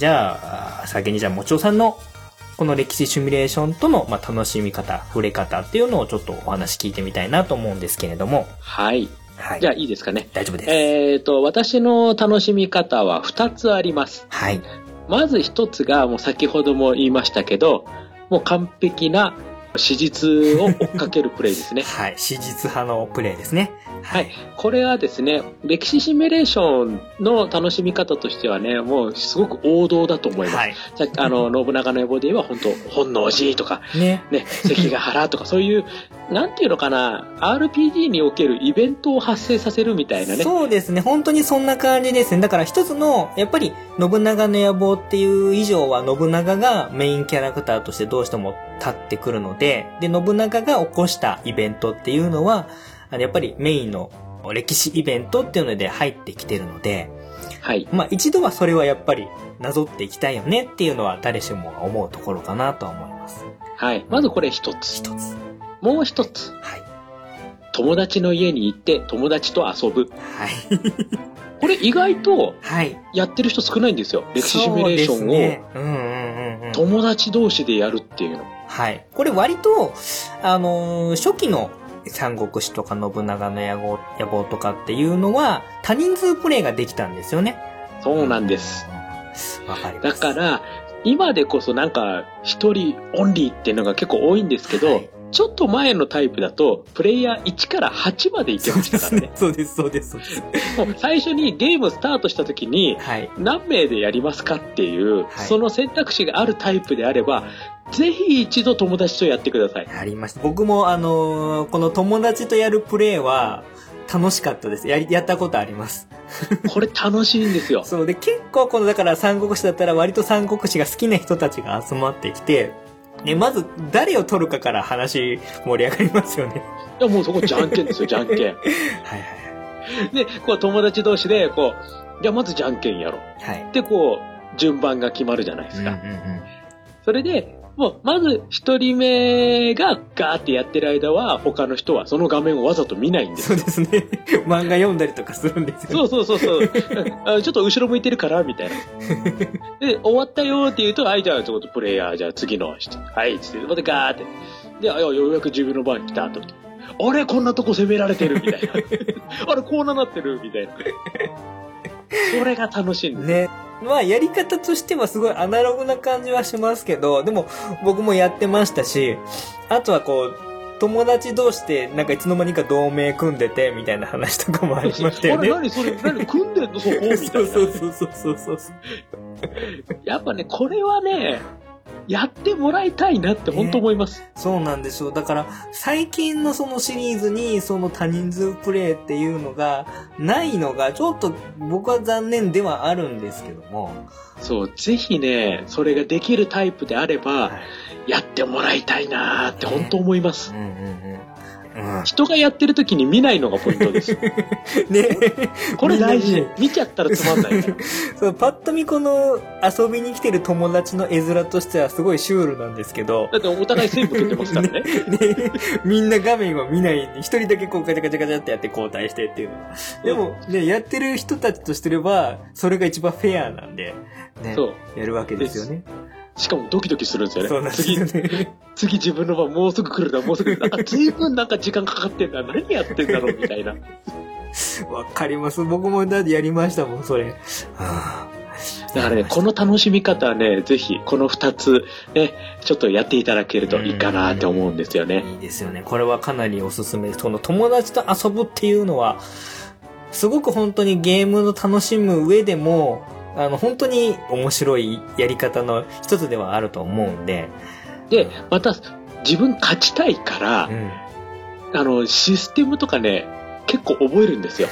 じゃあ、先にじゃあ、もちおさんの、この歴史シミュレーションとの、まあ、楽しみ方、触れ方っていうのをちょっとお話聞いてみたいなと思うんですけれども。はい。はい。じゃあいいですかね。大丈夫です。えっ、と、私の楽しみ方は2つあります。はい。まず1つが、もう先ほども言いましたけど、もう完璧な史実を追っかけるプレイですね。はい。史実派のプレイですね。はい。これはですね、歴史シミュレーションの楽しみ方としてはね、もうすごく王道だと思います。はい。さっきあの、信長の野望で言えば、本当本能寺とか、ね。ね、関ヶ原とか、そういう、なんていうのかな、RPG におけるイベントを発生させるみたいなね。そうですね。本当にそんな感じですね。だから一つの、やっぱり、信長の野望っていう以上は、信長がメインキャラクターとしてどうしても立ってくるので、で、信長が起こしたイベントっていうのは、あのやっぱりメインの歴史イベントっていうので入ってきてるので、はい。まあ一度はそれはやっぱりなぞっていきたいよねっていうのは誰しもが思うところかなとは思います。はい。まずこれ一つ。一つ。もう一つ。はい。友達の家に行って友達と遊ぶ。はい。これ意外とはい。やってる人少ないんですよ。歴史シミュレーションをねうんうんうんうん。友達同士でやるっていうの。はい。これ割と、あのー初期の三国志とか信長の野望野望とかっていうのは、多人数プレイができたんですよね。そうなんです。わかりまだす。から、今でこそなんか、一人オンリーっていうのが結構多いんですけど、はいちょっと前のタイプだと、プレイヤー1から8までいけましたからね。そうです、そうです、そうです。もう最初にゲームスタートした時に、はい。何名でやりますかっていう、はいその選択肢があるタイプであれば、ぜひ一度友達とやってください。ありました。僕もあのーこの友達とやるプレイは、楽しかったです。やり、やったことあります。これ楽しいんですよ。そう。で、結構この、だから三国志だったら割と三国志が好きな人たちが集まってきて、ね、まず誰を取るかから話盛り上がりますよね。いや、もうそこじゃんけんですよ、じゃんけん。はいはいで、こう友達同士で、こう、じゃあまずじゃんけんやろう。はい。はい。で、こう、順番が決まるじゃないですか。うんうんうんそれで、もう、まず一人目がガーってやってる間は、他の人はその画面をわざと見ないんですそうですね。漫画読んだりとかするんですよ。そうそうそうそう。あちょっと後ろ向いてるから、みたいな。で、終わったよって言うと、はい、じゃあ、ちょっとプレイヤー、じゃあ次の人。はい、つって、またガーって。で、あようやく自分の番に来た、と。あれ、こんなとこ攻められてる、みたいな。あれ、こうななってる、みたいな。それが楽しいんです。ね。まあ、やり方としてはすごいアナログな感じはしますけど、でも僕もやってましたし、あとはこう、友達同士でなんかいつの間にか同盟組んでてみたいな話とかもありましたよあれ、ね。何それ、何？組んでんの、そこ？みたいな。そうそうそうそうそうそう。やっぱね、これはね、やってもらいたいなって本当思います。そうなんですよ。だから、最近のそのシリーズに、その多人数プレイっていうのが、ないのが、ちょっと僕は残念ではあるんですけども。そう、ぜひね、それができるタイプであれば、はい。やってもらいたいなーって本当思いますうん。うんうん。うん。人がやってる時に見ないのがポイントです。ねこれ大事。見ちゃったらつまんないから。そう、パッと見この遊びに来てる友達の絵面としてはすごいシュールなんですけど、だってお互い線向けてますから ね。ね、みんな画面を見ないに、一人だけこうガチャガチャガチャってやって交代してっていうの。でも、ね、やってる人たちとしてれば、それが一番フェアなんで、ねそう、やるわけですよね。しかもドキドキするんですよね。そうなんですね。次自分の番もうすぐ来るな、もうすぐ来るな。あ、随分なんか時間かかってんだ。何やってんだろう、みたいな。わかります。僕もだってやりましたもん、それ。はあだからね、この楽しみ方はね、ぜひ、この二つ、ね、ちょっとやっていただけるといいかなって思うんですよね。いいですよね。これはかなりおすすめです。この友達と遊ぶっていうのは、すごく本当にゲームの楽しむ上でも、あの、本当に面白いやり方の一つではあると思うんで。で、また、自分勝ちたいからう、ん。あの、システムとかね、結構覚えるんですよ。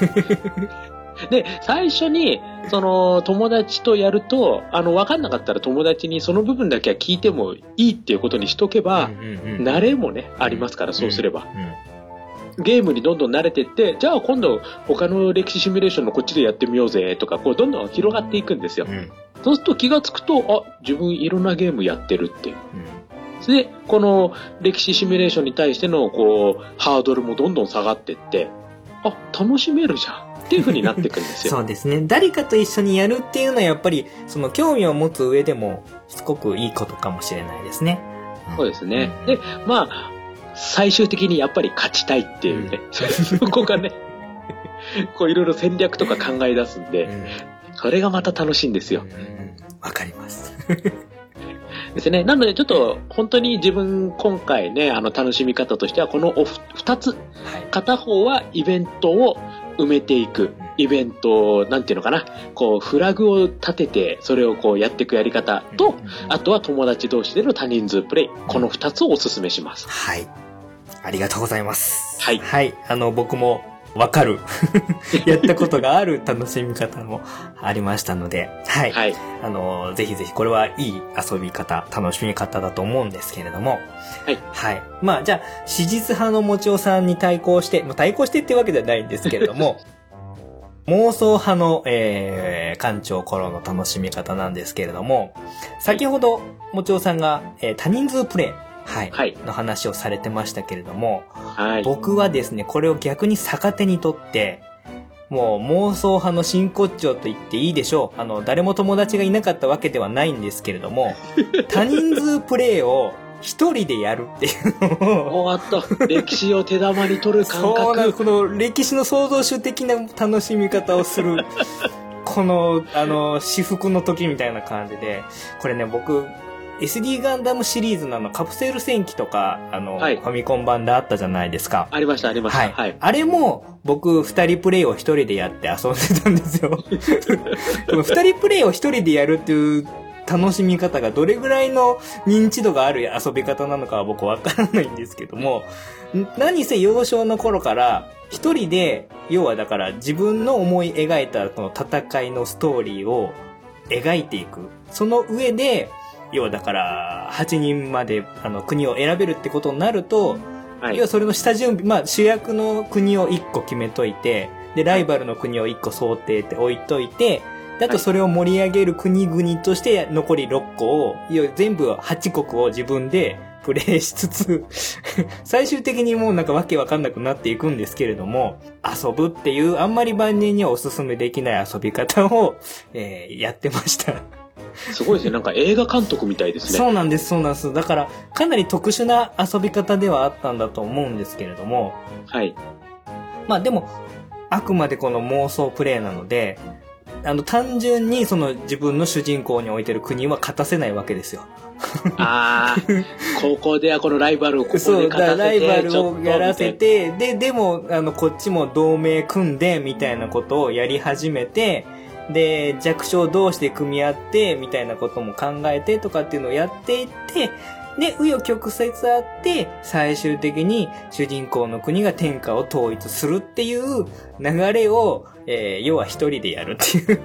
で、最初に、その、友達とやると、あの、わかんなかったら友達にその部分だけは聞いてもいいっていうことにしとけば、うんうんうん慣れもね、ありますから、そうすれば。うんゲームにどんどん慣れてって、じゃあ今度他の歴史シミュレーションのこっちでやってみようぜとか、こうどんどん広がっていくんですよ。うんそうすると気がつくと、あ、自分いろんなゲームやってるっていう。うんで、この歴史シミュレーションに対しての、こう、ハードルもどんどん下がってって、あ、楽しめるじゃん。っていう風になっていくんですよ。そうですね。誰かと一緒にやるっていうのはやっぱり、その興味を持つ上でも、すごくいいことかもしれないですね。そうですね。で、まあ、最終的にやっぱり勝ちたいっていうね、そこがね、こういろいろ戦略とか考え出すんで、うんそれがまた楽しいんですよ。うんわかります。ですね。なのでちょっと本当に自分今回ね、あの楽しみ方としてはこのおふ二つ。はい。片方はイベントを埋めていく。イベントを、なんていうのかな。こう、フラグを立てて、それをこうやっていくやり方と、あとは友達同士での多人数プレイ。この二つをお勧めします。はい。ありがとうございます。はいはい。あの、僕もわかる。やったことがある楽しみ方もありましたので、はい。はい。あの、ぜひぜひこれはいい遊び方、楽しみ方だと思うんですけれども、はい。はい。まあ、じゃあ、史実派のもちおさんに対抗して、まあ、対抗してっていうわけではないんですけれども、妄想派の、えー、館長頃の楽しみ方なんですけれども、先ほど、もちおさんが、えー多人数プレイ、はい、はいの話をされてましたけれども、はい。僕はですね、これを逆に逆手にとって、もう妄想派の真骨頂と言っていいでしょう。あの、誰も友達がいなかったわけではないんですけれども、多人数プレイを一人でやるっていうのを、おっと、歴史を手玉に取る感そうな、覚。この歴史の創造主的な楽しみ方をする、この、あの、私服の時みたいな感じで、これね、僕、SD ガンダムシリーズのあのカプセル戦記とか、あの、はいファミコン版であったじゃないですか。ありました、ありました。はい。はい。あれも、僕、二人プレイを一人でやって遊んでたんですよ。二人プレイを一人でやるっていう楽しみ方がどれぐらいの認知度がある遊び方なのかは僕わからないんですけども、ん何せ幼少の頃から、一人で、要はだから自分の思い描いたこの戦いのストーリーを描いていく。その上で、要はだから、8人まであの国を選べるってことになると、はい。要はそれの下準備、まあ主役の国を1個決めといて、で、ライバルの国を1個想定って置いといて、であとそれを盛り上げる国々として残り6個を、要は全部8国を自分でプレイしつつ、最終的にもうなんかわけわかんなくなっていくんですけれども、遊ぶっていうあんまり万人にはおすすめできない遊び方を、えーやってました。すごいですね。なんか映画監督みたいですね。そうなんです、そうなんです。だから、かなり特殊な遊び方ではあったんだと思うんですけれども、はい。まあでも、あくまでこの妄想プレイなので、あの、単純にその自分の主人公に置いてる国は勝たせないわけですよ。ああ、高校ではこのライバルをここそう、で勝ただからライバルをやらせて、で、でも、あの、こっちも同盟組んで、みたいなことをやり始めて、で、弱小同士で組み合って、みたいなことも考えてとかっていうのをやっていって、で、紆余曲折あって、最終的に主人公の国が天下を統一するっていう流れを、えー要は一人でやるっていう。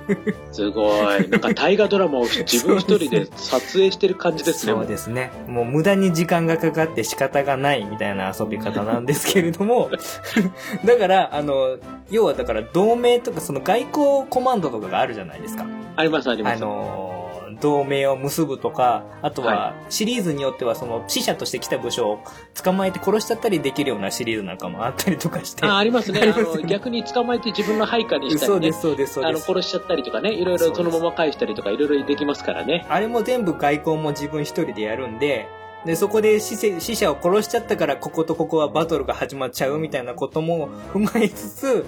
なすごい。なんか大河ドラマを自分一人で撮影してる感じですね。そうですね。もう無駄に時間がかかって仕方がないみたいな遊び方なんですけれども、だから、あの、要はだから同盟とかその外交コマンドとかがあるじゃないですか。あります、ありまあす。の、同盟を結ぶとか、あとははシリーズによってはその死者として来た武将を捕まえて殺しちゃったりできるようなシリーズなんかもあったりとかして。あ ありますね。あの逆に捕まえて自分の配下にしたりねそうです、。そうです、そうあの、です。殺しちゃったりとかね、いろいろそのまま返したりとか、いろいろできますからね。あれも全部外交も自分一人でやるんで、で、そこで死せ死者を殺しちゃったから、こことここはバトルが始まっちゃうみたいなことも踏まえつつ、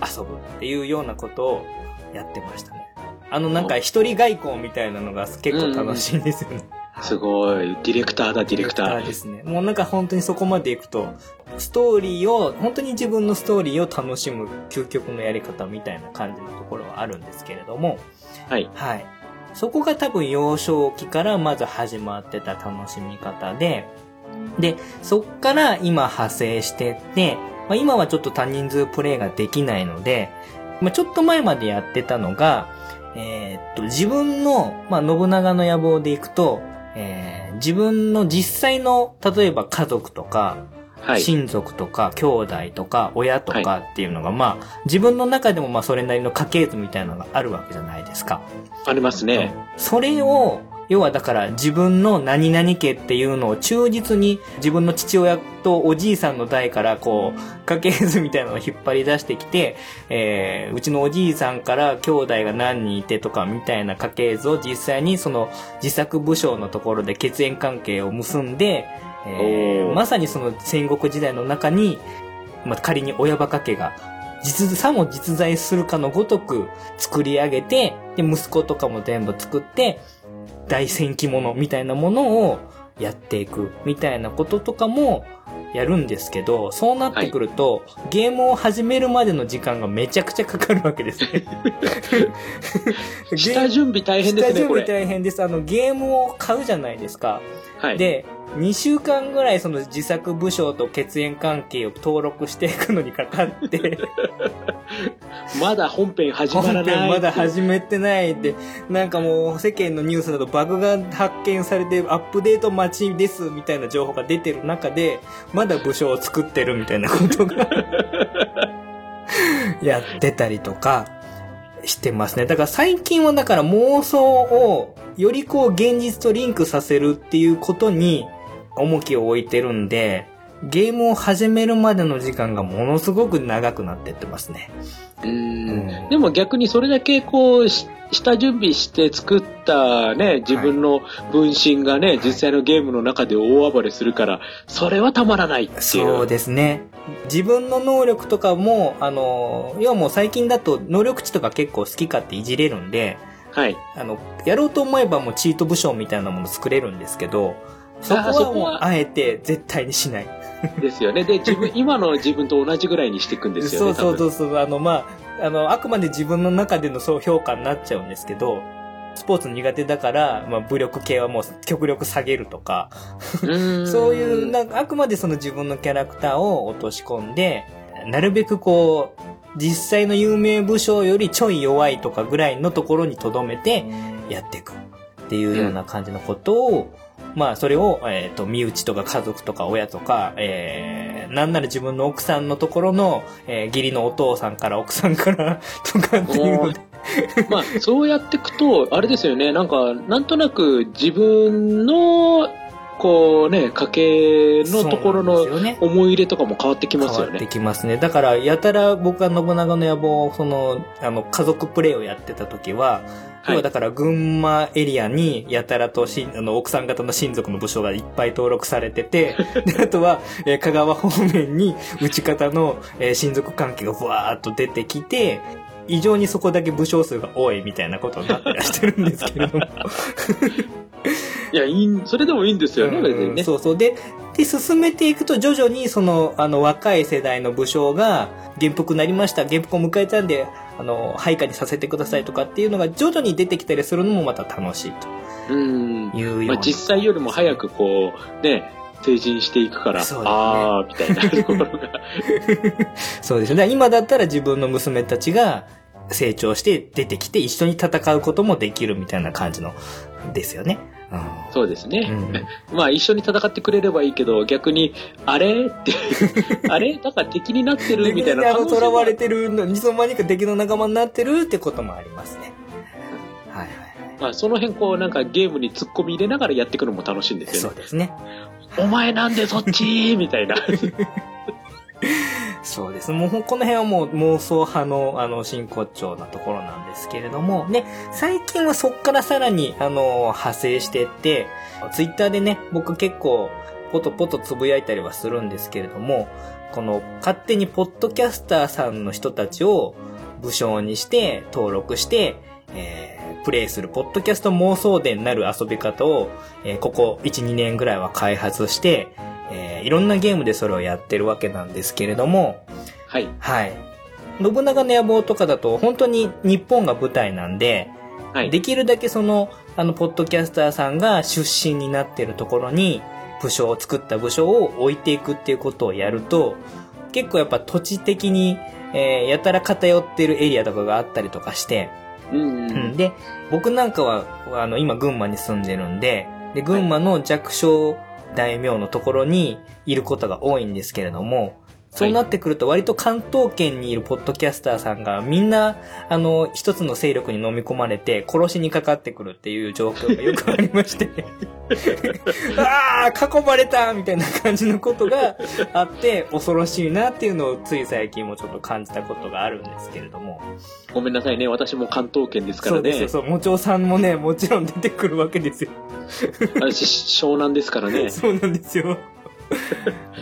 遊ぶっていうようなことをやってましたね。あの、なんか一人外交みたいなのが結構楽しいんですよね。すごい。ディレクターだ、ディレクター。ですね。もうなんか本当にそこまで行くと、ストーリーを、本当に自分のストーリーを楽しむ究極のやり方みたいな感じのところはあるんですけれども、はい。はい。そこが多分幼少期からまず始まってた楽しみ方で、で、そっから今派生してって、まあ、今はちょっと多人数プレイができないので、まあ、ちょっと前までやってたのが、えーっと、自分の、まあ、信長の野望でいくと、えー自分の実際の、例えば家族とか、はい。親族とか兄弟とか親とかっていうのが、まあ、自分の中でもまあそれなりの家系図みたいなのがあるわけじゃないですか。ありますね。それを、要はだから自分の何々家っていうのを忠実に自分の父親とおじいさんの代からこう家系図みたいなのを引っ張り出してきて、えー、うちのおじいさんから兄弟が何人いてとかみたいな家系図を実際にその自作武将のところで血縁関係を結んで、えー、まさにその戦国時代の中に、まあ、仮に親バカ家が実、さも実在するかのごとく作り上げて、で、息子とかも全部作って、大戦記物みたいなものをやっていくみたいなこととかもやるんですけど、そうなってくると、はい、ゲームを始めるまでの時間がめちゃくちゃかかるわけですね。下準備大変ですね、下準備大変です。あの、ゲームを買うじゃないですか。はい。で、2週間ぐらいその自作武将と血縁関係を登録していくのにかかって まだ本編始まらない。本編まだ始めてないって、なんかもう世間のニュースだとバグが発見されてアップデート待ちですみたいな情報が出てる中で、まだ武将を作ってるみたいなことが やってたりとかしてますね。だから最近はだから妄想をよりこう現実とリンクさせるっていうことに重きを置いてるんで、ゲームを始めるまでの時間がものすごく長くなってってますね。うん、でも逆にそれだけこう、下準備して作ったね、自分の分身がね、はい、実際のゲームの中で大暴れするから、それはたまらないっていう。そうですね。自分の能力とかも、あの、要はもう最近だと能力値とか結構好き勝手いじれるんで、はい。あの、やろうと思えばもうチート武将みたいなもの作れるんですけど、そこはもうあえて絶対にしない。ですよね。で、自分、今の自分と同じぐらいにしていくんですよね。そうそうそう。あの、まあ、あの、あくまで自分の中でのそう評価になっちゃうんですけど、スポーツ苦手だから、まあ、武力系はもう極力下げるとか、そういう、なんかあくまでその自分のキャラクターを落とし込んで、なるべくこう、実際の有名武将よりちょい弱いとかぐらいのところに留めてやっていくっていうような感じのことを、まあ、それを、えっ、ー、と、身内とか家族とか親とか、えー、なんなら自分の奥さんのところの、えー、義理のお父さんから奥さんからとかっていうので。まあ、そうやっていくと、あれですよね、なんか、なんとなく自分のこうね、家計のところの思い入れとかも変わってきますよね。変わってきますね。だから、やたら僕が信長の野望、その、あの、家族プレイをやってた時は、要はだから群馬エリアにやたらとしあの奥さん方の親族の武将がいっぱい登録されてて、で、あとは、えー、香川方面に内方の、えー、親族関係がふわーっと出てきて、異常にそこだけ武将数が多いみたいなことになってらしてるんですけれども。いや、いい、それでもいいんですよね、別にね。そうそう。で、で、進めていくと徐々にその、あの、若い世代の武将が、元服になりました、元服を迎えたんで、あの、配下にさせてくださいとかっていうのが徐々に出てきたりするのもまた楽しいと。うん。いうような。まあ、実際よりも早くこう、ね、成人していくから、ね、ああ、みたいなところが。そうですね。今だったら自分の娘たちが成長して出てきて一緒に戦うこともできるみたいな感じの、ですよね。そうですね。うん、まあ一緒に戦ってくれればいいけど、逆に、あれ？って、あれ？だから敵になってるみたいな可能性囚われてる、いつの間にか敵の仲間になってるってこともありますね。はいはいはい。まあその辺こうなんかゲームに突っ込み入れながらやっていくのも楽しいんですよね。そうですね。お前なんでそっち？みたいな。そうです。もう、この辺はもう妄想派の、あの、真骨頂なところなんですけれども、ね、最近はそっからさらに、あの、派生してって、ツイッターでね、僕結構、ポトポトつぶやいたりはするんですけれども、この、勝手にポッドキャスターさんの人たちを武将にして、登録して、えー、プレイする、ポッドキャスト妄想伝なる遊び方を、えー、ここ1、2年ぐらいは開発して、えー、いろんなゲームでそれをやってるわけなんですけれども、はい。はい。信長の野望とかだと本当に日本が舞台なんで、はい、できるだけその、あの、ポッドキャスターさんが出身になってるところに、武将を作った武将を置いていくっていうことをやると、結構やっぱ土地的に、えー、やたら偏ってるエリアとかがあったりとかして、うん、うん、で、僕なんかは、あの、今群馬に住んでるんで、で、群馬の弱小大名のところにいることが多いんですけれども、そうなってくると割と関東圏にいるポッドキャスターさんがみんな、あの、一つの勢力に飲み込まれて殺しにかかってくるっていう状況がよくありまして。ああ囲まれたみたいな感じのことがあって恐ろしいなっていうのをつい最近もちょっと感じたことがあるんですけれども。ごめんなさいね。私も関東圏ですからね。そう。そう、もちょうさんもね、もちろん出てくるわけですよ。私、湘南ですからね。そうなんですよ。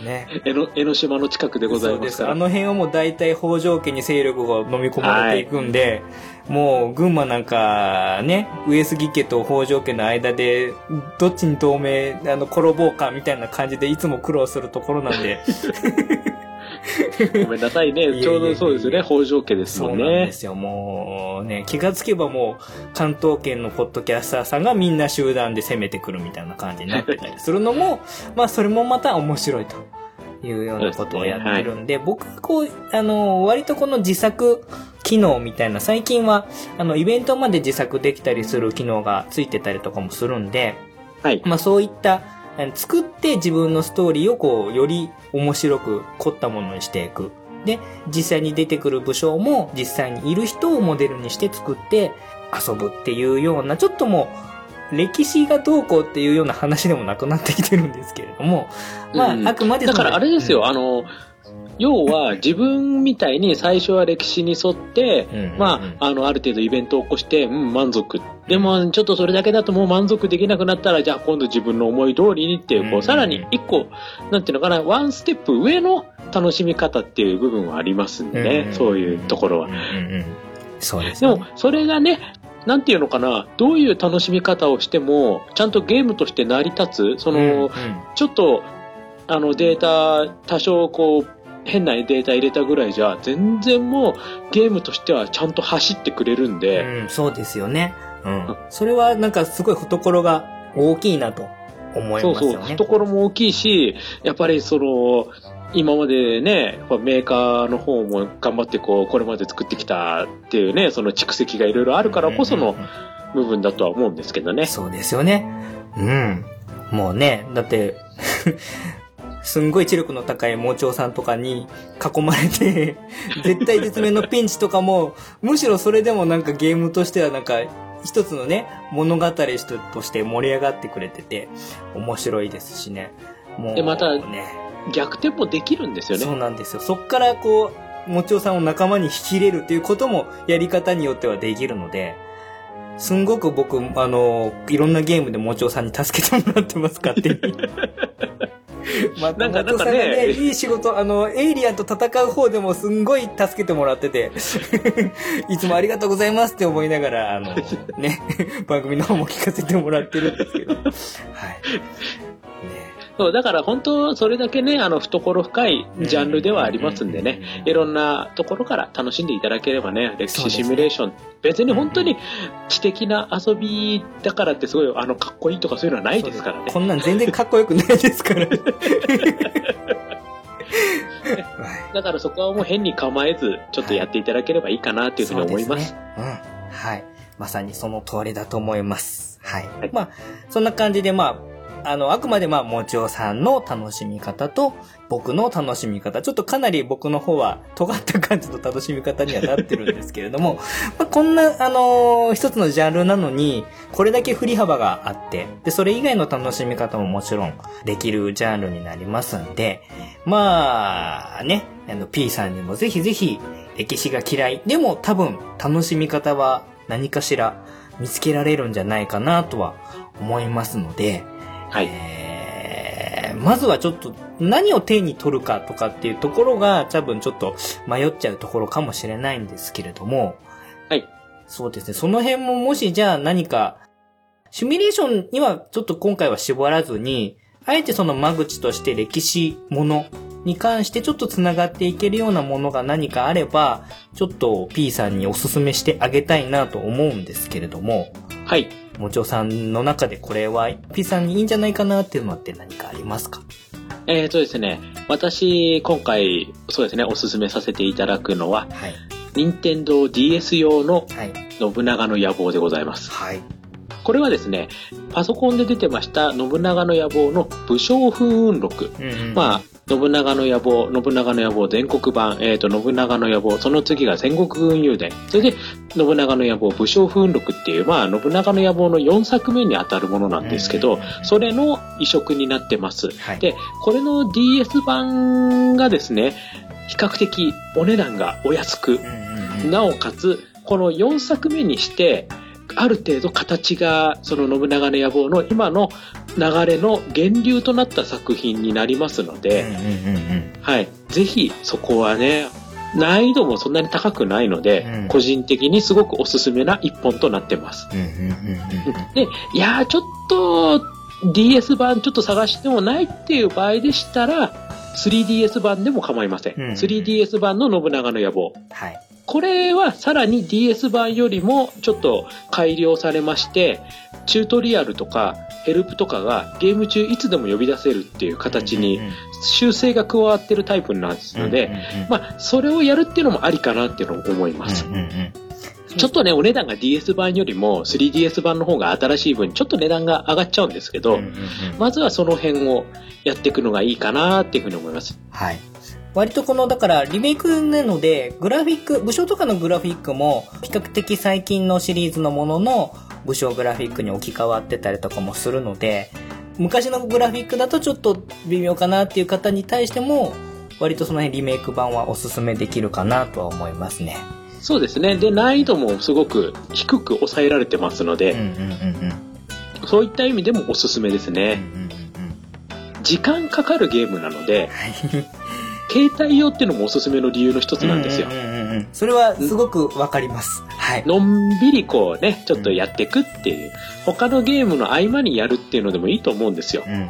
ね。江ノ江ノ島の近くでございますから。あの辺はもう大体北条家に勢力が飲み込まれていくんで、はい、もう群馬なんかね、上杉家と北条家の間で、どっちに同盟、あの、転ぼうかみたいな感じでいつも苦労するところなんで。ごめんなさいね。ちょうどそうですね。北条家ですもんね。そうなんですよ。もうね、気がつけばもう関東圏のポッドキャスターさんがみんな集団で攻めてくるみたいな感じになってたりするのも、まあそれもまた面白いと。いうようなことをやってるんで、でねはい、僕こう、あの、割とこの自作機能みたいな、最近は、あの、イベントまで自作できたりする機能がついてたりとかもするんで、はい。まあそういった作って自分のストーリーをこう、より面白く凝ったものにしていく。で、実際に出てくる武将も実際にいる人をモデルにして作って遊ぶっていうような、ちょっともう、歴史がどうこうっていうような話でもなくなってきてるんですけれども、まあ、うん、あくまでだからあれですよ、うん、あの、要は自分みたいに最初は歴史に沿って、うんうんうん、まあ、あの、ある程度イベントを起こして、うん、満足。でも、ちょっとそれだけだともう満足できなくなったら、じゃあ今度自分の思い通りにっていう、こう、さらに一個、なんていうのかな、ワンステップ上の楽しみ方っていう部分はありますんでね、うんうん、そういうところは。うんうん、そうです、ね、でも、それがね、なんていうのかな、どういう楽しみ方をしても、ちゃんとゲームとして成り立つ、その、うんうん、ちょっと、あのデータ多少こう変なデータ入れたぐらいじゃ、全然もうゲームとしてはちゃんと走ってくれるんで。うん、そうですよね。うん。それはなんかすごい懐が大きいなと思いますよね。そうそう。懐も大きいし、やっぱりその、今までね、メーカーの方も頑張ってこう、これまで作ってきたっていうね、その蓄積がいろいろあるからこその部分だとは思うんですけどね。そうですよね。うん。もうね、だってすんごい知力の高い盲腸さんとかに囲まれて 絶対絶命のピンチとかも、むしろそれでもなんかゲームとしてはなんか、一つのね、物語として盛り上がってくれてて、面白いですしね。もう、で、また、ね、逆転もできるんですよね。そうなんですよ。そっからこう、もちおさんを仲間に引き入れるっていうこともやり方によってはできるので、すんごく僕、あの、いろんなゲームでもちおさんに助けてもらってます、勝手に。まあ、なんか、なんかね、いい仕事、あの、エイリアンと戦う方でもすんごい助けてもらってて、いつもありがとうございますって思いながら、あの、ね、番組の方も聞かせてもらってるんですけど、はい。そう、だから本当、それだけね、あの、懐深いジャンルではありますんでね、いろんなところから楽しんでいただければね、歴史シミュレーション、ね、別に本当に知的な遊びだからってすごい、あの、かっこいいとかそういうのはないですからね。こんなん全然かっこよくないですから。だからそこはもう変に構えず、ちょっとやっていただければいいかなというふうに思います。はい、ね、うん。はい。まさにその通りだと思います。はい。はい、まあ、そんな感じで、まあ、あの、あくまでまあ、もちおさんの楽しみ方と、僕の楽しみ方、ちょっとかなり僕の方は尖った感じの楽しみ方にはなってるんですけれども、まあ、こんな、あのー、一つのジャンルなのに、これだけ振り幅があって、で、それ以外の楽しみ方ももちろんできるジャンルになりますんで、まあ、ね、あの、P さんにもぜひぜひ、歴史が嫌い。でも多分、楽しみ方は何かしら見つけられるんじゃないかなとは思いますので、はい。えー、まずはちょっと何を手に取るかとかっていうところが多分ちょっと迷っちゃうところかもしれないんですけれども、はい。そうですね。その辺ももしじゃあ何か、シミュレーションにはちょっと今回は絞らずに、あえてその間口として歴史ものに関してちょっと繋がっていけるようなものが何かあれば、ちょっと P さんにお勧めしてあげたいなと思うんですけれども。はい。もちおさんの中でこれは P さんにいいんじゃないかなっていうのって何かありますか？えーとですね、私、今回、そうですね、おすすめさせていただくのは、はい、任天堂 DS 用の信長の野望でございます。はい。これはですね、パソコンで出てました信長の野望の武将風雲録。うんうん、まあ、信長の野望、信長の野望全国版、えっ、と、信長の野望、その次が戦国軍友伝、それで、信長の野望、武将風雲録っていう、まあ、信長の野望の4作目に当たるものなんですけど、それの移植になってます。はい。で、これの DS 版がですね、比較的お値段がお安くなおかつ、この4作目にして、ある程度形が、その信長の野望の今の流れの源流となった作品になりますのうんで。はい。ぜひ、そこはね、難易度もそんなに高くないので、うん個人的にすごくおすすめな一本となってます。で、いやー、ちょっと、DS 版ちょっと探してもないっていう場合でしたら、3DS 版でも構いません。うん 3DS 版の信長の野望。はい。これはさらに DS 版よりもちょっと改良されまして、チュートリアルとかヘルプとかがゲーム中いつでも呼び出せるっていう形に修正が加わってるタイプなんですので、まあ、それをやるっていうのもありかなっていうのを思います。ちょっとね、お値段が DS 版よりも 3DS 版の方が新しい分、ちょっと値段が上がっちゃうんですけど、まずはその辺をやっていくのがいいかなっていうふうに思います。はい。割とこの、だから、リメイクなので、グラフィック、武将とかのグラフィックも、比較的最近のシリーズのものの武将グラフィックに置き換わってたりとかもするので、昔のグラフィックだとちょっと微妙かなっていう方に対しても、割とその辺リメイク版はおすすめできるかなとは思いますね。そうですね。で、難易度もすごく低く抑えられてますので、うんうんうんうん。そういった意味でもおすすめですね。うんうん時間かかるゲームなので、はい。携帯用っていうのもおすすめの理由の一つなんですよう。んうんうんうん。それはすごくわかります。はい。のんびりこうね、ちょっとやっていくっていう、他のゲームの合間にやるっていうのでもいいと思うんですよ。うんうんうんうん。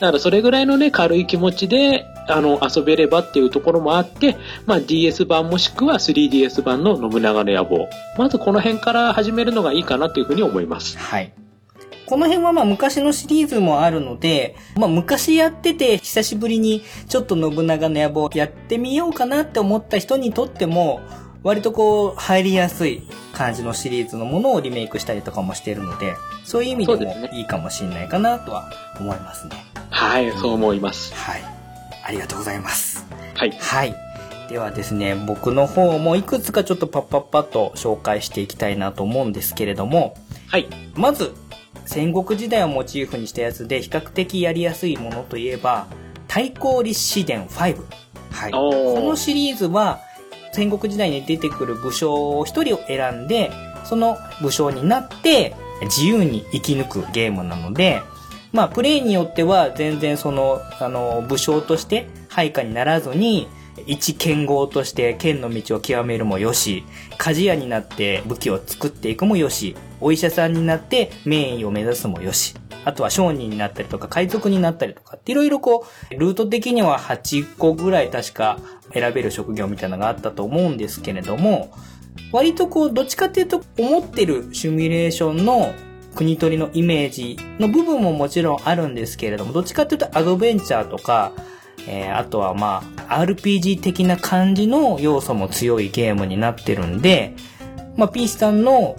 だからそれぐらいのね、軽い気持ちで、あの、遊べればっていうところもあって、まあ DS 版もしくは 3DS 版の信長の野望。まずこの辺から始めるのがいいかなというふうに思います。はい。この辺はまあ昔のシリーズもあるので、まあ昔やってて久しぶりにちょっと信長の野望やってみようかなって思った人にとっても、割とこう入りやすい感じのシリーズのものをリメイクしたりとかもしているので、そういう意味でもいいかもしれないかなとは思いますね。はい、そう思います。はい。ありがとうございます。はい。はい。ではですね、僕の方もいくつかちょっとパッパッパッと紹介していきたいなと思うんですけれども、はい。まず、戦国時代をモチーフにしたやつで比較的やりやすいものといえば、対抗立志伝5。はい。このシリーズは、戦国時代に出てくる武将を一人を選んで、その武将になって自由に生き抜くゲームなので、まあ、プレイによっては全然その、あの、武将として配下にならずに、一剣豪として剣の道を極めるもよし、鍛冶屋になって武器を作っていくもよし、お医者さんになって名医を目指すもよし、あとは商人になったりとか海賊になったりとかっていろいろこう、ルート的には8個ぐらい確か選べる職業みたいなのがあったと思うんですけれども、割とこう、どっちかっていうと思ってるシミュレーションの国取りのイメージの部分ももちろんあるんですけれども、どっちかっていうとアドベンチャーとか、えーあとはまあ、RPG 的な感じの要素も強いゲームになってるんで、まあ、ピースさんの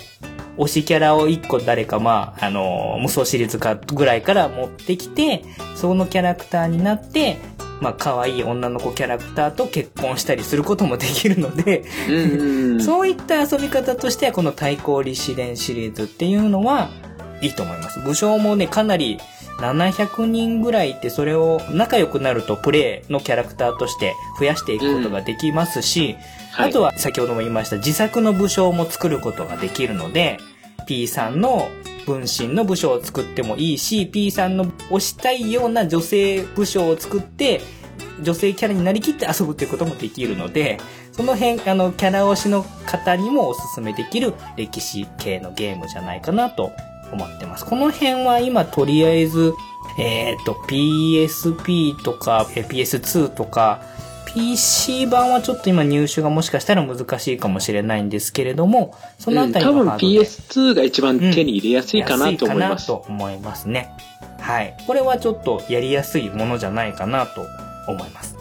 推しキャラを一個誰かまあ、あの無双シリーズかぐらいから持ってきて、そのキャラクターになって、まあ、可愛い女の子キャラクターと結婚したりすることもできるので、うん。そういった遊び方としては、この対抗立志伝シリーズっていうのは、いいと思います。武将もね、かなり700人ぐらいいて、それを仲良くなるとプレイのキャラクターとして増やしていくことができますし、はい。あとは先ほども言いました自作の武将も作ることができるので、P さんの分身の武将を作ってもいいし、P さんの推したいような女性武将を作って、女性キャラになりきって遊ぶっていうこともできるので、その辺、あの、キャラ推しの方にもおすすめできる歴史系のゲームじゃないかなと思ってます。この辺は今とりあえず、えっ、と、PSP とか、え PS2 とか、PC 版はちょっと今入手がもしかしたら難しいかもしれないんですけれども、そのあたり多分のハードで PS2 が一番手に入れやすいかなと思います。安いかなと思いますね。はい。これはちょっとやりやすいものじゃないかなと思います。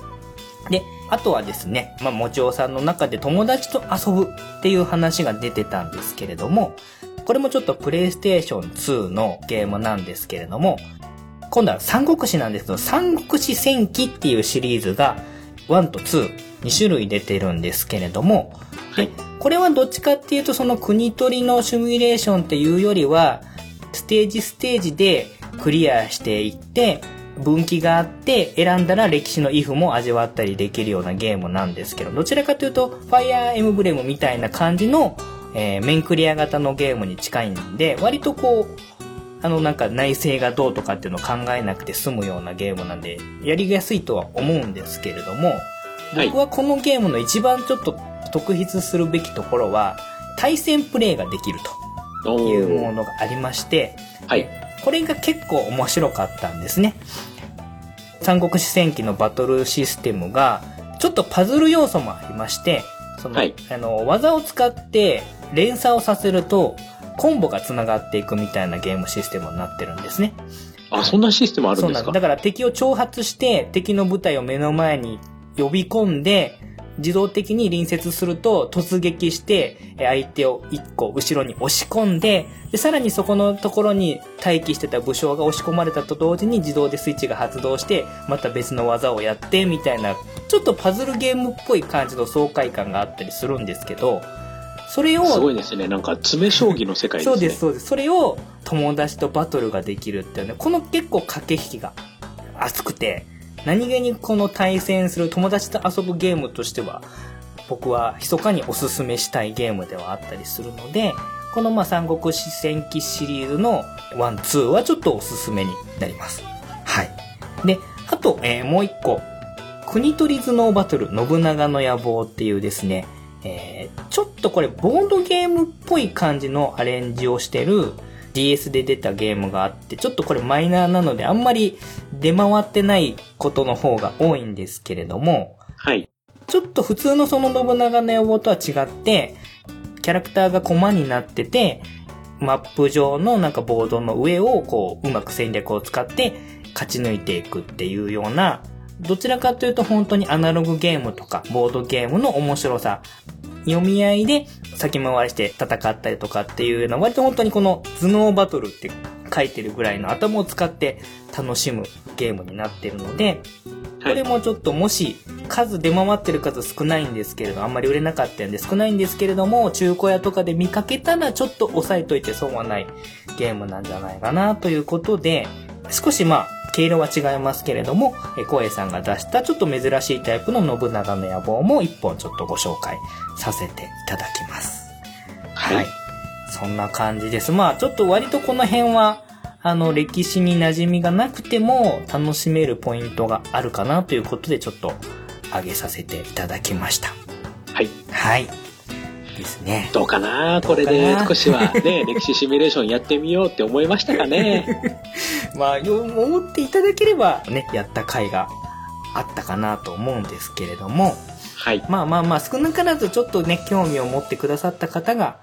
で、あとはですね、まあ、もちおさんの中で友達と遊ぶっていう話が出てたんですけれども、これもちょっとプレイステーション2のゲームなんですけれども、今度は三国志なんですけど、三国志戦記っていうシリーズが、1と2、2種類出てるんですけれども、はい。これはどっちかっていうと、その国取りのシミュレーションっていうよりは、ステージステージでクリアしていって、分岐があって、選んだら歴史のイフも味わったりできるようなゲームなんですけど、どちらかというと、ファイアーエムブレムみたいな感じの、えー面クリア型のゲームに近いんで、割とこう、あのなんか内政がどうとかっていうのを考えなくて済むようなゲームなんで、やりやすいとは思うんですけれども、はい僕はこのゲームの一番ちょっと特筆するべきところは、対戦プレイができるとおいうもーのがありまして、はい。これが結構面白かったんですね。三国志戦記のバトルシステムが、ちょっとパズル要素もありまして、その、はいあの、技を使って連鎖をさせると、コンボが繋がっていくみたいなゲームシステムになってるんですね。あ、そんなシステムあるんですか？そうなんだ。だから敵を挑発して、敵の部隊を目の前に呼び込んで、自動的に隣接すると突撃して、え相手を一個後ろに押し込んで、で、さらにそこのところに待機してた武将が押し込まれたと同時に自動でスイッチが発動して、また別の技をやって、みたいな、ちょっとパズルゲームっぽい感じの爽快感があったりするんですけど、それを、すごいですね。なんか、詰将棋の世界ですね。そうです、そうです。それを友達とバトルができるっていうね、この結構駆け引きが熱くて、何気にこの対戦する友達と遊ぶゲームとしては、僕は密かにおすすめしたいゲームではあったりするので、このまあ三国志戦記シリーズの1、2はちょっとおすすめになります。はい。で、あと、えーもう一個、国取り頭脳バトル信長の野望っていうですね、えーちょっとこれボードゲームっぽい感じのアレンジをしてる DS で出たゲームがあって、ちょっとこれマイナーなのであんまり出回ってないことの方が多いんですけれども、はい。ちょっと普通のその信長の野望とは違って、キャラクターがコマになってて、マップ上のなんかボードの上をこう、うまく戦略を使って勝ち抜いていくっていうような、どちらかというと本当にアナログゲームとかボードゲームの面白さ、読み合いで先回りして戦ったりとかっていうのは割と本当にこの頭脳バトルって書いてるぐらいの頭を使って楽しむゲームになってるので、これもちょっともし数出回ってる数少ないんですけれど、あんまり売れなかったんで少ないんですけれども、中古屋とかで見かけたらちょっと押さえといて損はないゲームなんじゃないかなということで、少しまあ、毛色は違いますけれども、え小江さんが出したちょっと珍しいタイプの信長の野望も一本ちょっとご紹介させていただきます。はい。そんな感じです。まあ、ちょっと割とこの辺は、あの、歴史に馴染みがなくても楽しめるポイントがあるかなということで、ちょっと挙げさせていただきました。はい。はい。ですね。どうかな？これで少しはね、歴史シミュレーションやってみようって思いましたかね？まあ、よ思っていただければね、やった甲斐があったかなと思うんですけれども、はい。まあまあまあ、少なからずちょっとね、興味を持ってくださった方が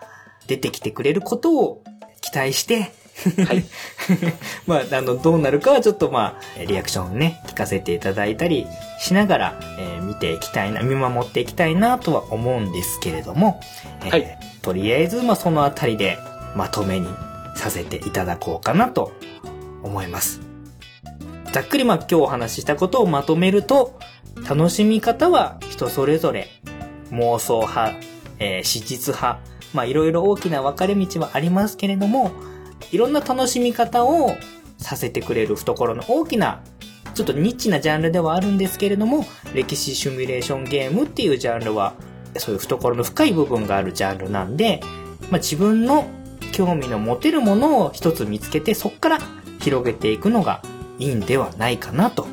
出てきてくれることを期待して、はい。まあ、あの、どうなるかはちょっとまあ、リアクションをね、聞かせていただいたりしながら、えー見ていきたいな、見守っていきたいなとは思うんですけれども、えーはいとりあえず、まあ、そのあたりでまとめにさせていただこうかなと思います。ざっくりまあ、今日お話ししたことをまとめると、楽しみ方は人それぞれ、妄想派、えー史実派、まあ、いろいろ大きな分かれ道はありますけれども、いろんな楽しみ方をさせてくれる懐の大きな、ちょっとニッチなジャンルではあるんですけれども、歴史シミュレーションゲームっていうジャンルは、そういう懐の深い部分があるジャンルなんで、まあ、自分の興味の持てるものを一つ見つけて、そこから広げていくのがいいんではないかなと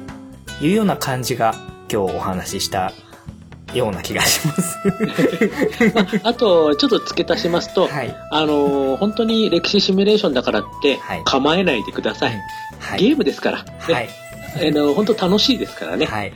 いうような感じが今日お話ししたような気がします。あと、ちょっと付け足しますと、はい。あのー本当に歴史シミュレーションだからってはい、構えないでください。はい。ゲームですから。ねはい。あの本当楽しいですからね。はい。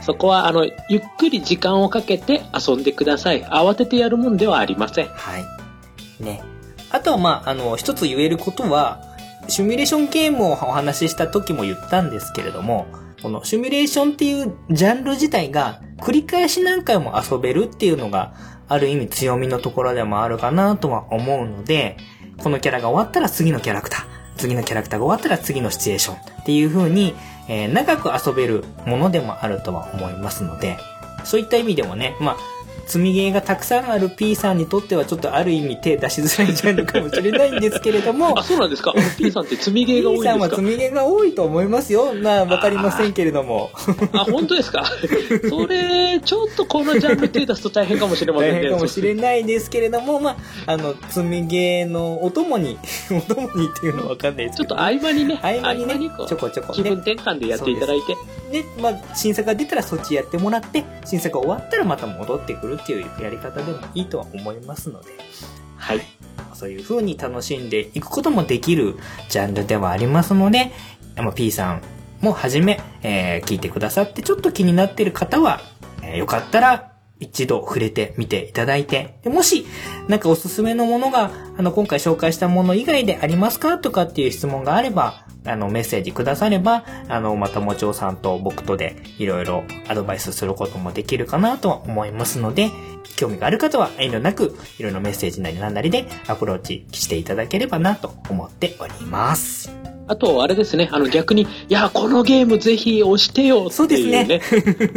そこは、あの、ゆっくり時間をかけて遊んでください。慌ててやるもんではありません。はい。ね。あとは、まあ、あの、一つ言えることは、シミュレーションゲームをお話しした時も言ったんですけれども、このシミュレーションっていうジャンル自体が繰り返し何回も遊べるっていうのがある意味強みのところでもあるかなとは思うので、このキャラが終わったら次のキャラクター、次のキャラクターが終わったら次のシチュエーションっていう風に、えー長く遊べるものでもあるとは思いますので、そういった意味でもね、まあ、積みゲーがたくさんある P さんにとってはちょっとある意味手出しづらいジャンルかもしれないんですけれどもあ、、そうなんですか？P さんって積みゲーが多い P んさんはですか積みゲーが多いと思いますよ。まあ、わかりませんけれども。あ、本当ですか？それ、ちょっとこのジャンル手出すと大変かもしれませんね。大変かもしれないですけれども、まあ、あの、積みゲーのお供に、お供にっていうのはわかんないですけど、ちょっと合間にね、合間にねちょこちょこ気分ね。転換でやっていただいて。で、まあ、新作が出たらそっちやってもらって、新作が終わったらまた戻ってくるっていうやり方でもいいとは思いますので、はい。そういう風に楽しんでいくこともできるジャンルではありますので、まあ P さんもはじめ、えー聞いてくださってちょっと気になってる方は、えーよかったら一度触れてみていただいて、でもし、なんかおすすめのものが、あの、今回紹介したもの以外でありますかとかっていう質問があれば、あの、メッセージくだされば、あの、またもちおさんと僕とでいろいろアドバイスすることもできるかなとは思いますので、興味がある方は遠慮なく、いろいろメッセージなりなんなりでアプローチしていただければなと思っております。あと、あれですね、あの逆に、いや、このゲームぜひ押してよっていうね。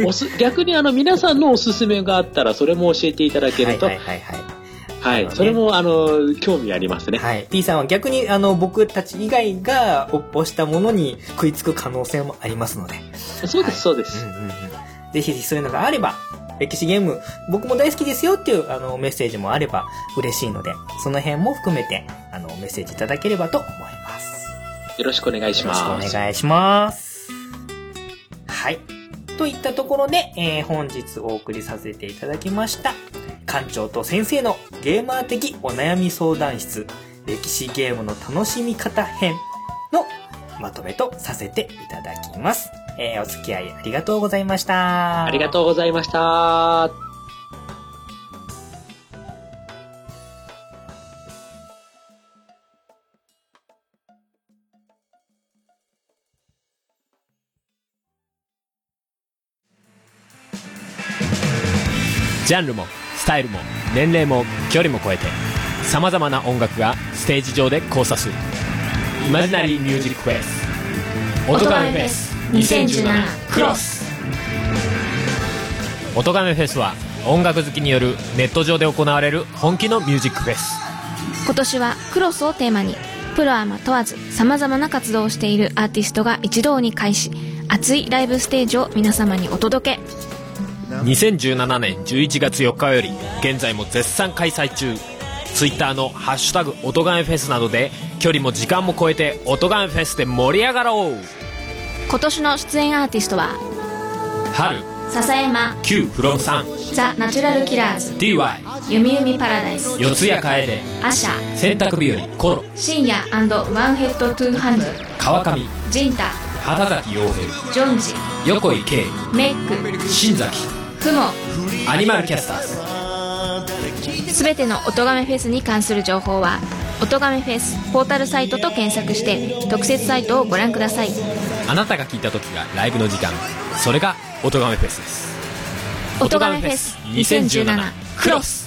おす逆にあの皆さんのおすすめがあったら、それも教えていただけると、ははいい、はいはいはい。それもあの興味ありますね。はい。P さんは逆にあの僕たち以外が押したものに食いつく可能性もありますので。そうです、そうでうんす。うんうん。ぜひぜひそういうのがあれば、歴史ゲーム、僕も大好きですよっていうあのメッセージもあれば嬉しいので、その辺も含めてあのメッセージいただければと思います。よろしくお願いしよろします。くお願いします。はい。といったところで、えー本日お送りさせていただきました、館長と先生のゲーマー的お悩み相談室、歴史ゲームの楽しみ方編のまとめとさせていただきます。えーお付き合いありがとうございました。ありがとうございました。ジャンルもスタイルも年齢も距離も超えてさまざまな音楽がステージ上で交差する。イマジナリーミュージックフェス。音ガメフェス。2017クロス。音ガメフェスは音楽好きによるネット上で行われる本気のミュージックフェス。今年はクロスをテーマにプロアマ問わず様々な活動をしているアーティストが一堂に会し熱いライブステージを皆様にお届け2017年11月4日より現在も絶賛開催中。Twitter の「ハッシュタグ音ガメフェス」などで距離も時間も超えて音ガメフェスで盛り上がろう。今年の出演アーティストは春。笹山。Q from 3ザ・ナチュラルキラーズ。DY ゆみゆみパラダイス。四谷楓アシャ。洗濯日和。コロ。深夜ワンヘッドトゥーハンド。川上。ジンタ畑崎陽平ジョンジ横井圭メック新崎クモアニマルキャスターズ。すべての音亀フェスに関する情報は音亀フェスポータルサイトと検索して特設サイトをご覧ください。あなたが聞いた時がライブの時間。それが音ガメフェスです。音亀フェス2017クロス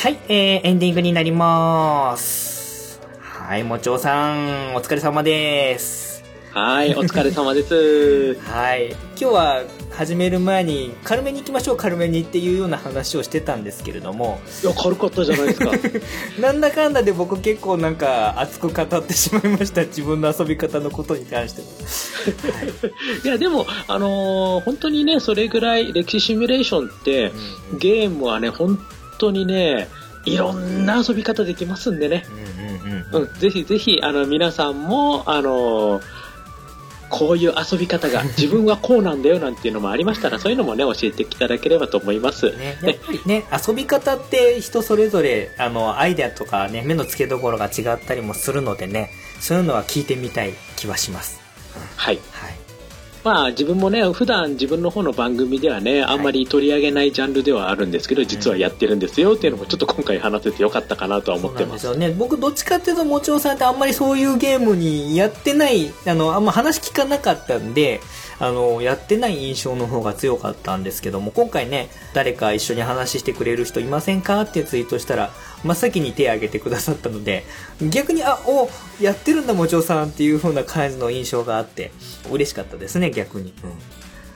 はい、えー、エンディングになります。はい、もちおさん、お疲れ様です。はい、お疲れ様です。はい。今日は始める前に、軽めに行きましょう、軽めにっていうような話をしてたんですけれども、いや、軽かったじゃないですか。なんだかんだで僕結構なんか熱く語ってしまいました。自分の遊び方のことに関しても。いや、でも、あのー本当にね、それぐらい歴史シミュレーションって、ゲームはね、本当にね、いろんな遊び方できますんでね。うんうんうんうん、ぜひぜひ、あの、皆さんも、あのーこういう遊び方が 自分はこうなんだよなんていうのもありましたら、そういうのもね、教えていただければと思います。ね、やっぱりね、遊び方って人それぞれ、あの、アイデアとかね、目の付けどころが違ったりもするのでね、そういうのは聞いてみたい気はします。はい。はい。まあ自分もね、普段自分の方の番組ではね、あんまり取り上げないジャンルではあるんですけど、実はやってるんですよっていうのもちょっと今回話せてよかったかなとは思ってます。よね。僕どっちかっていうと、もちろんさんってあんまりそういうゲームにやってない、あの、あんま話聞かなかったんで、あの、やってない印象の方が強かったんですけども、今回ね、誰か一緒に話してくれる人いませんかってツイートしたら、真っ先に手を挙げてくださったので、逆に、あ、お、やってるんだ、もちろんさんっていう風な感じの印象があって、嬉しかったですね、逆に。うん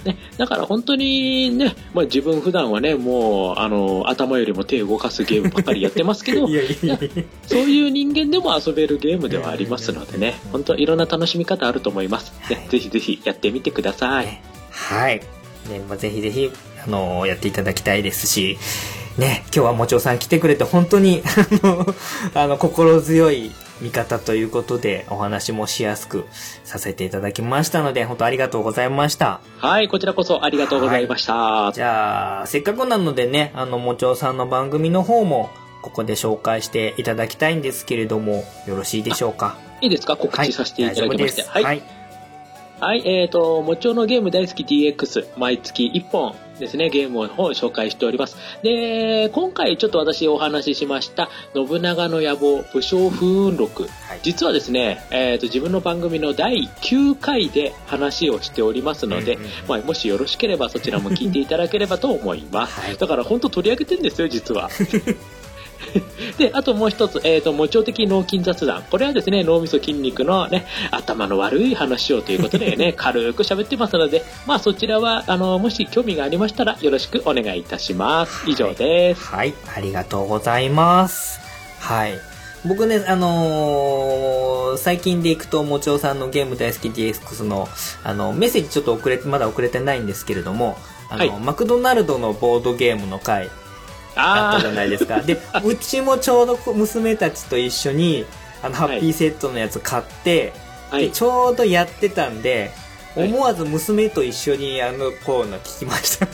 ね、だから本当にね、まあ、自分普段はね、もう、あの、頭よりも手を動かすゲームばっかりやってますけど そういう人間でも遊べるゲームではありますのでね、本当いろんな楽しみ方あると思います。ね、ぜひぜひやってみてください。はい。ね、まあ、ぜひぜひ、あのやっていただきたいですし、ね、今日はもちおさん来てくれて本当に、あの、心強い味方ということで、お話もしやすくさせていただきましたので、本当ありがとうございました。はい、こちらこそありがとうございました。じゃあ、せっかくなのでね、あの、もちおさんの番組の方も、ここで紹介していただきたいんですけれども、よろしいでしょうか？いいですか？告知させていただきまして。はい。はい。はい、えっ、と、もちろのゲーム大好き DX、毎月1本ですね、ゲームを紹介しております。で、今回ちょっと私お話ししました、信長の野望、武将風雲録。はい実はですね、えっ、と、自分の番組の第9回で話をしておりますので、うんうんまあ、もしよろしければそちらも聞いていただければと思います。はいだから本当取り上げてんですよ、実は。で、あともう一つ、えっ、と、もちょ的脳筋雑談。これはですね、脳みそ筋肉のね、頭の悪い話をということでね、軽く喋ってますので、まあそちらは、あの、もし興味がありましたらよろしくお願いいたします。以上です。はい、ありがとうございます。はい。僕ね、あのー最近でいくと、もちおさんのゲーム大好き DX の、あの、メッセージちょっと遅れて、まだ遅れてないんですけれども、あの、はいマクドナルドのボードゲームの回、あったじゃないですか。で、うちもちょうどこ娘たちと一緒に、あの、ハッピーセットのやつ買って、はい。でちょうどやってたんで、はい思わず娘と一緒にあのコーナー聞きました。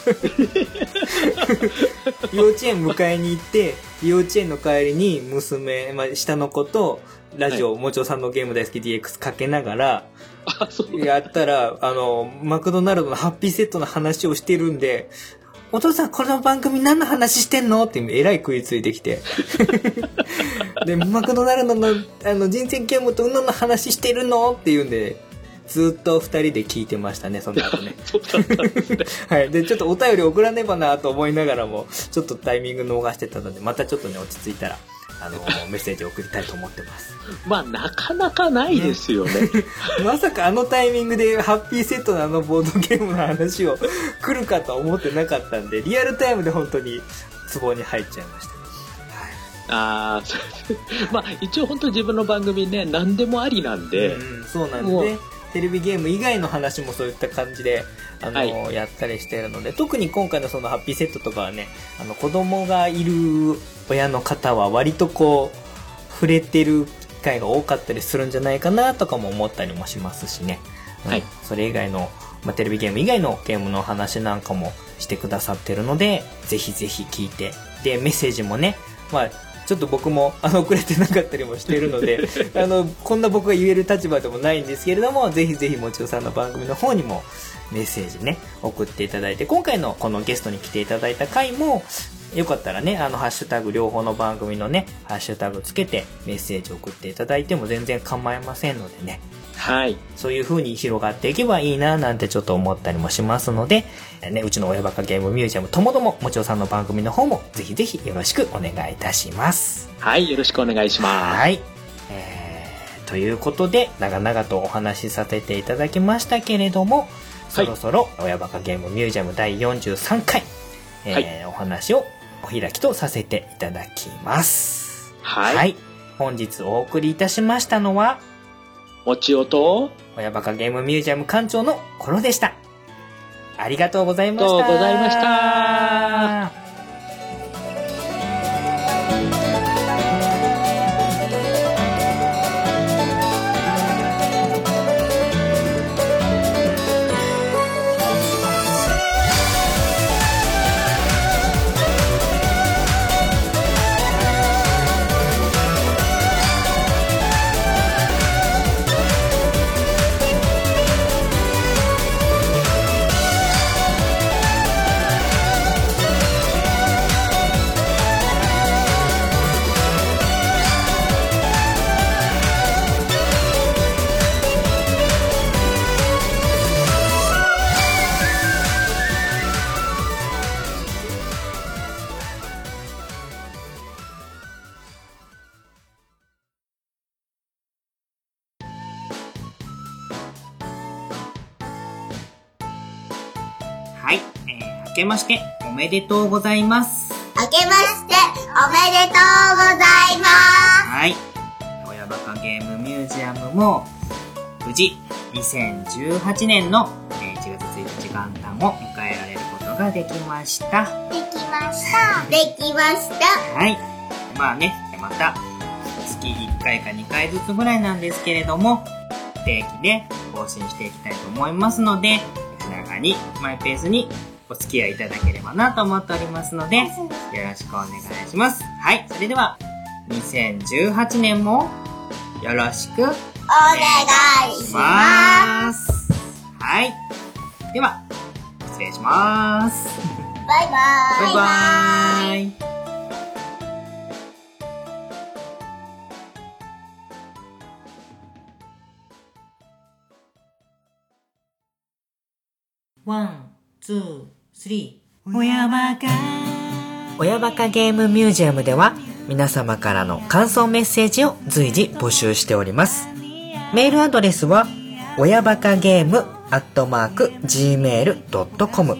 幼稚園迎えに行って、幼稚園の帰りに娘、まあ、下の子と、ラジオ、もちおさんのゲーム大好き DX かけながら。やったら、あの、マクドナルドのハッピーセットの話をしてるんで、お父さん、この番組何の話してんの？ってえらい食いついてきて。で、マクドナルドのあの人生ゲームとうんの話してるの？って言うんで、ずっと二人で聞いてましたね、その後ね。そうだったんですね。はい。で、ちょっとお便り送らねばなと思いながらも、ちょっとタイミング逃してたので、またちょっとね、落ち着いたら、あの、メッセージ送りたいと思ってます。まあ、なかなかないですよね。まさかあのタイミングでハッピーセットのあのボードゲームの話を来るかとは思ってなかったんで、リアルタイムで本当にツボに入っちゃいました。あ まあ、一応本当自分の番組ね、何でもありなんで、うん、そうなんですもね。テレビゲーム以外の話もそういった感じで、あの、はやったりしているので、特に今回のそのハッピーセットとかはね、あの、子供がいる親の方は割とこう、触れてる機会が多かったりするんじゃないかなとかも思ったりもしますしね。うんはいそれ以外の、まあ、テレビゲーム以外のゲームの話なんかもしてくださってるので、ぜひぜひ聞いて。で、メッセージもね、まあ、ちょっと僕も、あの、遅れてなかったりもしてるので、あの、こんな僕が言える立場でもないんですけれども、ぜひぜひもちろさんの番組の方にもメッセージね、送っていただいて、今回のこのゲストに来ていただいた回も、よかったらね、あの、ハッシュタグ、両方の番組のね、ハッシュタグつけてメッセージ送っていただいても全然構いませんのでね、はい。そういう風に広がっていけばいいななんてちょっと思ったりもしますので、ね、うちの親バカゲームミュージアムともども、もちおさんの番組の方もぜひぜひよろしくお願いいたします。はい、よろしくお願いします。はい。えー、ということで、長々とお話しさせていただきましたけれども、そろそろ親バカゲームミュージアム第43回、えーはいお話をお開きとさせていただきます。はい。本日お送りいたしましたのは、もちおと、親バカゲームミュージアム館長のコロでした。ありがとうございました。ありがとうございました。けましておめでとうございます。明けましておめでとうございます。はい。親バカゲームミュージアムも、無事、2018年のえー1月1日元旦を迎えられることができました。できました。できました。はい。まあね、また、月1回か2回ずつぐらいなんですけれども、不定期で更新していきたいと思いますので、気長に、マイペースにお付き合いいただければなと思っておりますので、よろしくお願いします。はい。それでは、2018年も、よろしくお願いしまます。はい。では、失礼します。す。バイバイ。バイバイ。One, two, three。親バカ。親バカゲームミュージアムでは皆様からの感想メッセージを随時募集しております。メールアドレスは、親バカゲームアットマーク gmail.com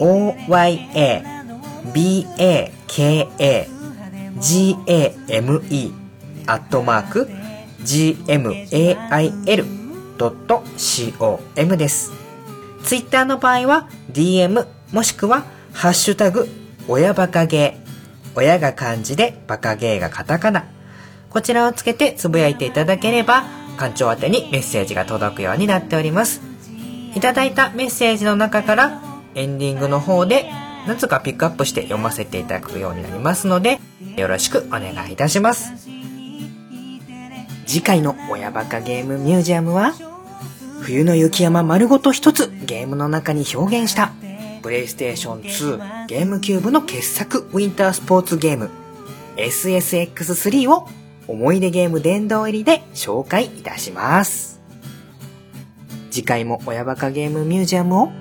oyabaka,game アットマーク gmail.com です。ツイッターの場合は DM もしくはハッシュタグ親バカゲー。親が漢字でバカゲーがカタカナ。こちらをつけてつぶやいていただければ館長宛にメッセージが届くようになっております。いただいたメッセージの中からエンディングの方で何つかピックアップして読ませていただくようになりますのでよろしくお願いいたします。次回の親バカゲームミュージアムは冬の雪山丸ごと一つゲームの中に表現した。プレイステーション2ゲームキューブの傑作ウィンタースポーツゲーム。SSX3 を思い出ゲーム殿堂入りで紹介いたします。次回も親バカゲームミュージアムを。